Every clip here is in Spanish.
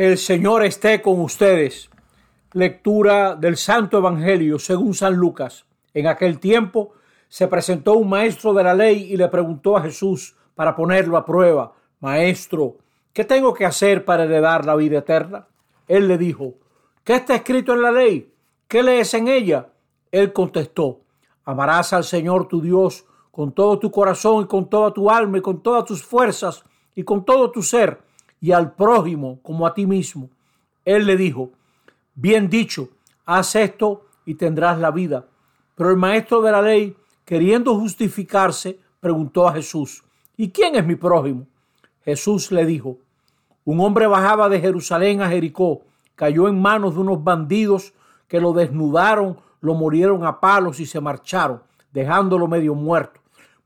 El Señor esté con ustedes. Lectura del Santo Evangelio según San Lucas. En aquel tiempo se presentó un maestro de la ley y le preguntó a Jesús para ponerlo a prueba, Maestro, ¿qué tengo que hacer para heredar la vida eterna? Él le dijo, ¿qué está escrito en la ley? ¿Qué lees en ella? Él contestó, amarás al Señor tu Dios con todo tu corazón y con toda tu alma y con todas tus fuerzas y con todo tu ser y al prójimo como a ti mismo. Él le dijo, bien dicho, haz esto y tendrás la vida. Pero el maestro de la ley, queriendo justificarse, preguntó a Jesús, ¿y quién es mi prójimo? Jesús le dijo, un hombre bajaba de Jerusalén a Jericó, cayó en manos de unos bandidos que lo desnudaron, lo murieron a palos y se marcharon, dejándolo medio muerto.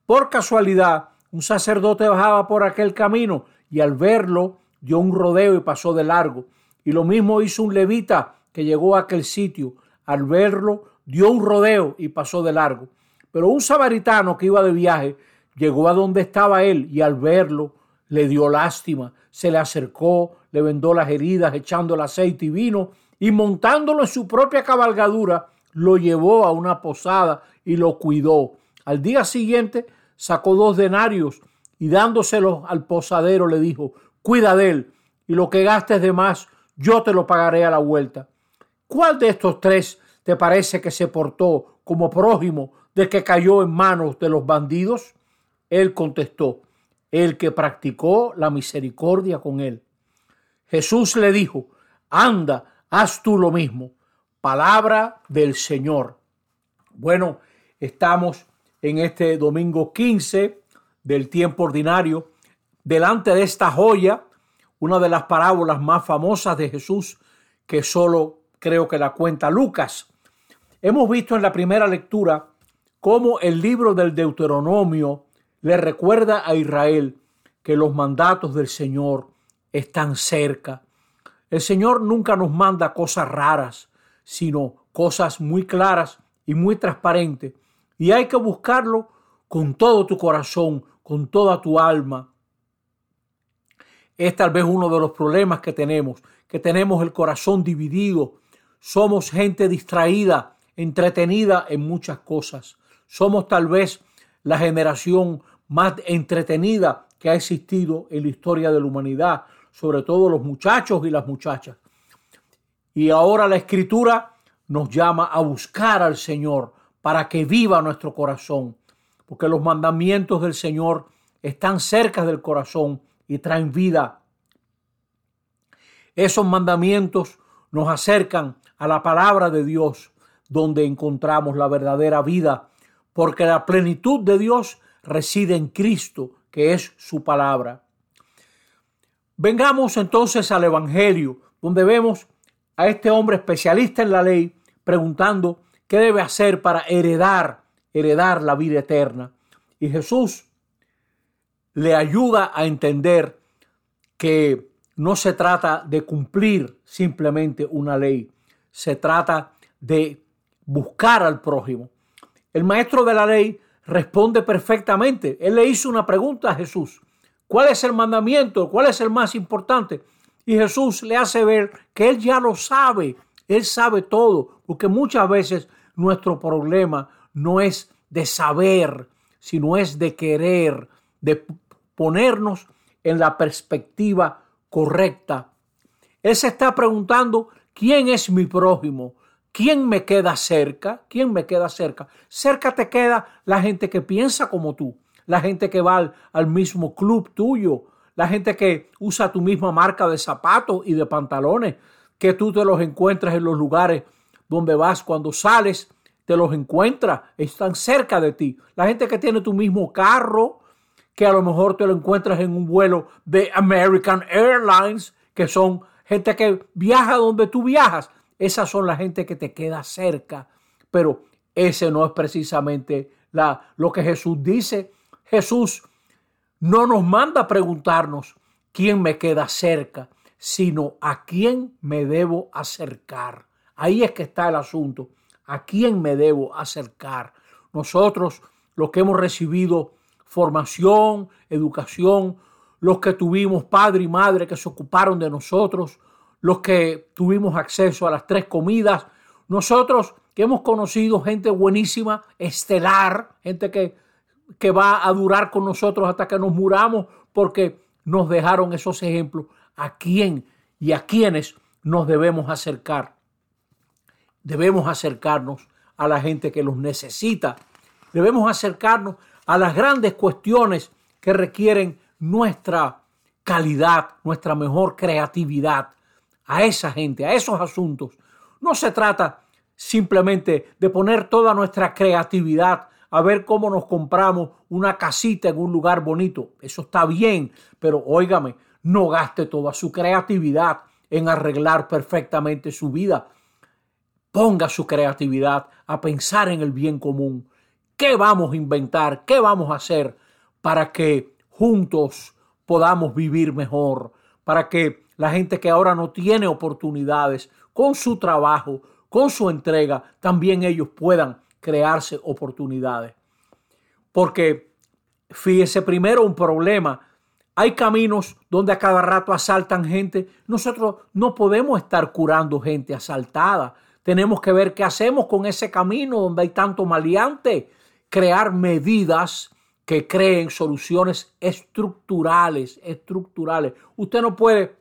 Por casualidad, un sacerdote bajaba por aquel camino y al verlo dio un rodeo y pasó de largo. Y lo mismo hizo un levita que llegó a aquel sitio. Al verlo, dio un rodeo y pasó de largo. Pero un samaritano que iba de viaje llegó a donde estaba él y al verlo le dio lástima. Se le acercó, le vendó las heridas echando el aceite y vino y montándolo en su propia cabalgadura, lo llevó a una posada y lo cuidó. Al día siguiente sacó dos denarios y dándoselos al posadero le dijo, cuida de él y lo que gastes de más, yo te lo pagaré a la vuelta. ¿Cuál de estos tres te parece que se portó como prójimo de que cayó en manos de los bandidos? Él contestó, el que practicó la misericordia con él. Jesús le dijo, anda, haz tú lo mismo. Palabra del Señor. Bueno, estamos en este domingo 15 del tiempo ordinario delante de esta joya, una de las parábolas más famosas de Jesús, que solo creo que la cuenta Lucas. Hemos visto en la primera lectura cómo el libro del Deuteronomio le recuerda a Israel que los mandatos del Señor están cerca. El Señor nunca nos manda cosas raras, sino cosas muy claras y muy transparentes. Y hay que buscarlo con todo tu corazón, con toda tu alma, es tal vez uno de los problemas que tenemos, que tenemos el corazón dividido. Somos gente distraída, entretenida en muchas cosas. Somos tal vez la generación más entretenida que ha existido en la historia de la humanidad, sobre todo los muchachos y las muchachas. Y ahora la escritura nos llama a buscar al Señor para que viva nuestro corazón, porque los mandamientos del Señor están cerca del corazón y traen vida. Esos mandamientos nos acercan a la palabra de Dios, donde encontramos la verdadera vida, porque la plenitud de Dios reside en Cristo, que es su palabra. Vengamos entonces al Evangelio, donde vemos a este hombre especialista en la ley preguntando qué debe hacer para heredar, heredar la vida eterna. Y Jesús le ayuda a entender que no se trata de cumplir simplemente una ley, se trata de buscar al prójimo. El maestro de la ley responde perfectamente. Él le hizo una pregunta a Jesús. ¿Cuál es el mandamiento? ¿Cuál es el más importante? Y Jesús le hace ver que él ya lo sabe. Él sabe todo, porque muchas veces nuestro problema no es de saber, sino es de querer, de ponernos en la perspectiva correcta. Él se está preguntando, ¿quién es mi prójimo? ¿Quién me queda cerca? ¿Quién me queda cerca? Cerca te queda la gente que piensa como tú, la gente que va al, mismo club tuyo, la gente que usa tu misma marca de zapatos y de pantalones, que tú te los encuentras en los lugares donde vas cuando sales, te los encuentras, están cerca de ti. La gente que tiene tu mismo carro, que a lo mejor te lo encuentras en un vuelo de American Airlines, que son gente que viaja donde tú viajas. Esas son la gente que te queda cerca. Pero ese no es precisamente la, lo que Jesús dice. Jesús no nos manda a preguntarnos quién me queda cerca, sino a quién me debo acercar. Ahí es que está el asunto. ¿A quién me debo acercar? Nosotros, los que hemos recibido formación, educación, los que tuvimos padre y madre que se ocuparon de nosotros, los que tuvimos acceso a las tres comidas, nosotros que hemos conocido gente buenísima, estelar, gente que, que va a durar con nosotros hasta que nos muramos, porque nos dejaron esos ejemplos. ¿A quién y a quiénes nos debemos acercar? Debemos acercarnos a la gente que los necesita. Debemos acercarnos a las grandes cuestiones que requieren nuestra calidad, nuestra mejor creatividad, a esa gente, a esos asuntos. No se trata simplemente de poner toda nuestra creatividad a ver cómo nos compramos una casita en un lugar bonito. Eso está bien, pero óigame, no gaste toda su creatividad en arreglar perfectamente su vida. Ponga su creatividad a pensar en el bien común. ¿Qué vamos a inventar? ¿Qué vamos a hacer para que juntos podamos vivir mejor? Para que la gente que ahora no tiene oportunidades con su trabajo, con su entrega, también ellos puedan crearse oportunidades. Porque fíjese primero un problema. Hay caminos donde a cada rato asaltan gente. Nosotros no podemos estar curando gente asaltada. Tenemos que ver qué hacemos con ese camino donde hay tanto maleante. Crear medidas que creen soluciones estructurales, estructurales. Usted no puede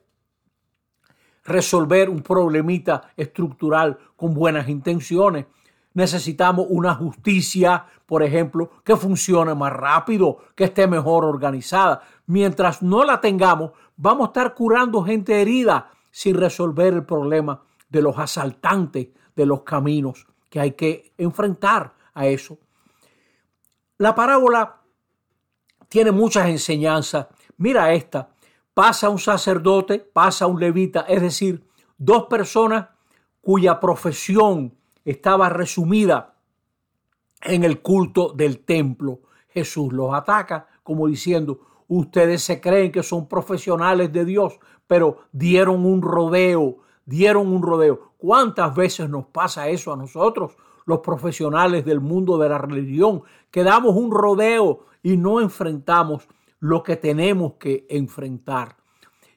resolver un problemita estructural con buenas intenciones. Necesitamos una justicia, por ejemplo, que funcione más rápido, que esté mejor organizada. Mientras no la tengamos, vamos a estar curando gente herida sin resolver el problema de los asaltantes de los caminos que hay que enfrentar a eso. La parábola tiene muchas enseñanzas. Mira esta pasa un sacerdote, pasa un levita, es decir, dos personas cuya profesión estaba resumida en el culto del templo. Jesús los ataca como diciendo, ustedes se creen que son profesionales de Dios, pero dieron un rodeo, dieron un rodeo. ¿Cuántas veces nos pasa eso a nosotros, los profesionales del mundo de la religión, que damos un rodeo y no enfrentamos lo que tenemos que enfrentar.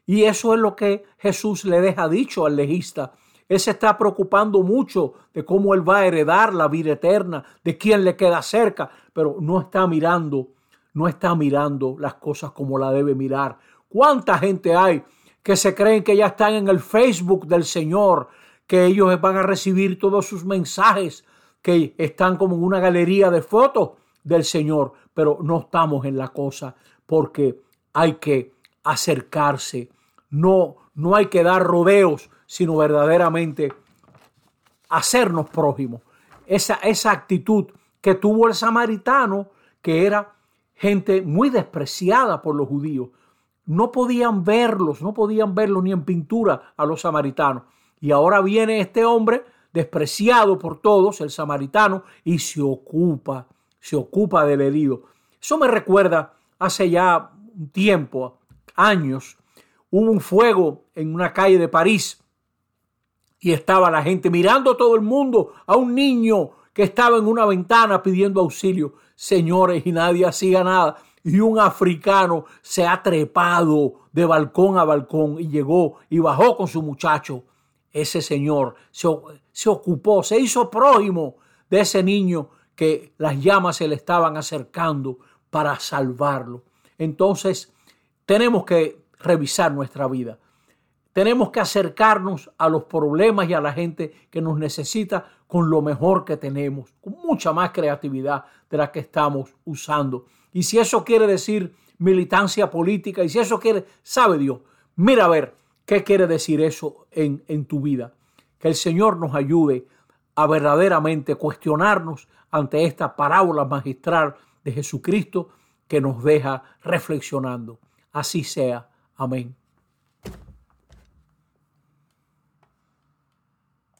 Y eso es lo que Jesús le deja dicho al legista. Él se está preocupando mucho de cómo él va a heredar la vida eterna, de quién le queda cerca, pero no está mirando, no está mirando las cosas como la debe mirar. ¿Cuánta gente hay que se creen que ya están en el Facebook del Señor, que ellos van a recibir todos sus mensajes, que están como en una galería de fotos del Señor, pero no estamos en la cosa porque hay que acercarse. No, no hay que dar rodeos, sino verdaderamente hacernos prójimos. Esa, esa actitud que tuvo el samaritano, que era gente muy despreciada por los judíos. No podían verlos, no podían verlos ni en pintura a los samaritanos. Y ahora viene este hombre despreciado por todos, el samaritano, y se ocupa, se ocupa del herido. Eso me recuerda hace ya un tiempo, años, hubo un fuego en una calle de París y estaba la gente mirando todo el mundo a un niño que estaba en una ventana pidiendo auxilio. Señores, y nadie hacía nada. Y un africano se ha trepado de balcón a balcón y llegó y bajó con su muchacho. Ese señor se, ocupó, se hizo prójimo de ese niño que las llamas se le estaban acercando para salvarlo. Entonces, tenemos que revisar nuestra vida. Tenemos que acercarnos a los problemas y a la gente que nos necesita con lo mejor que tenemos, con mucha más creatividad de la que estamos usando. Y si eso quiere decir militancia política, y si eso quiere, sabe Dios, mira a ver qué quiere decir eso en, en tu vida. Que el Señor nos ayude a verdaderamente cuestionarnos ante esta parábola magistral de Jesucristo que nos deja reflexionando. Así sea. Amén.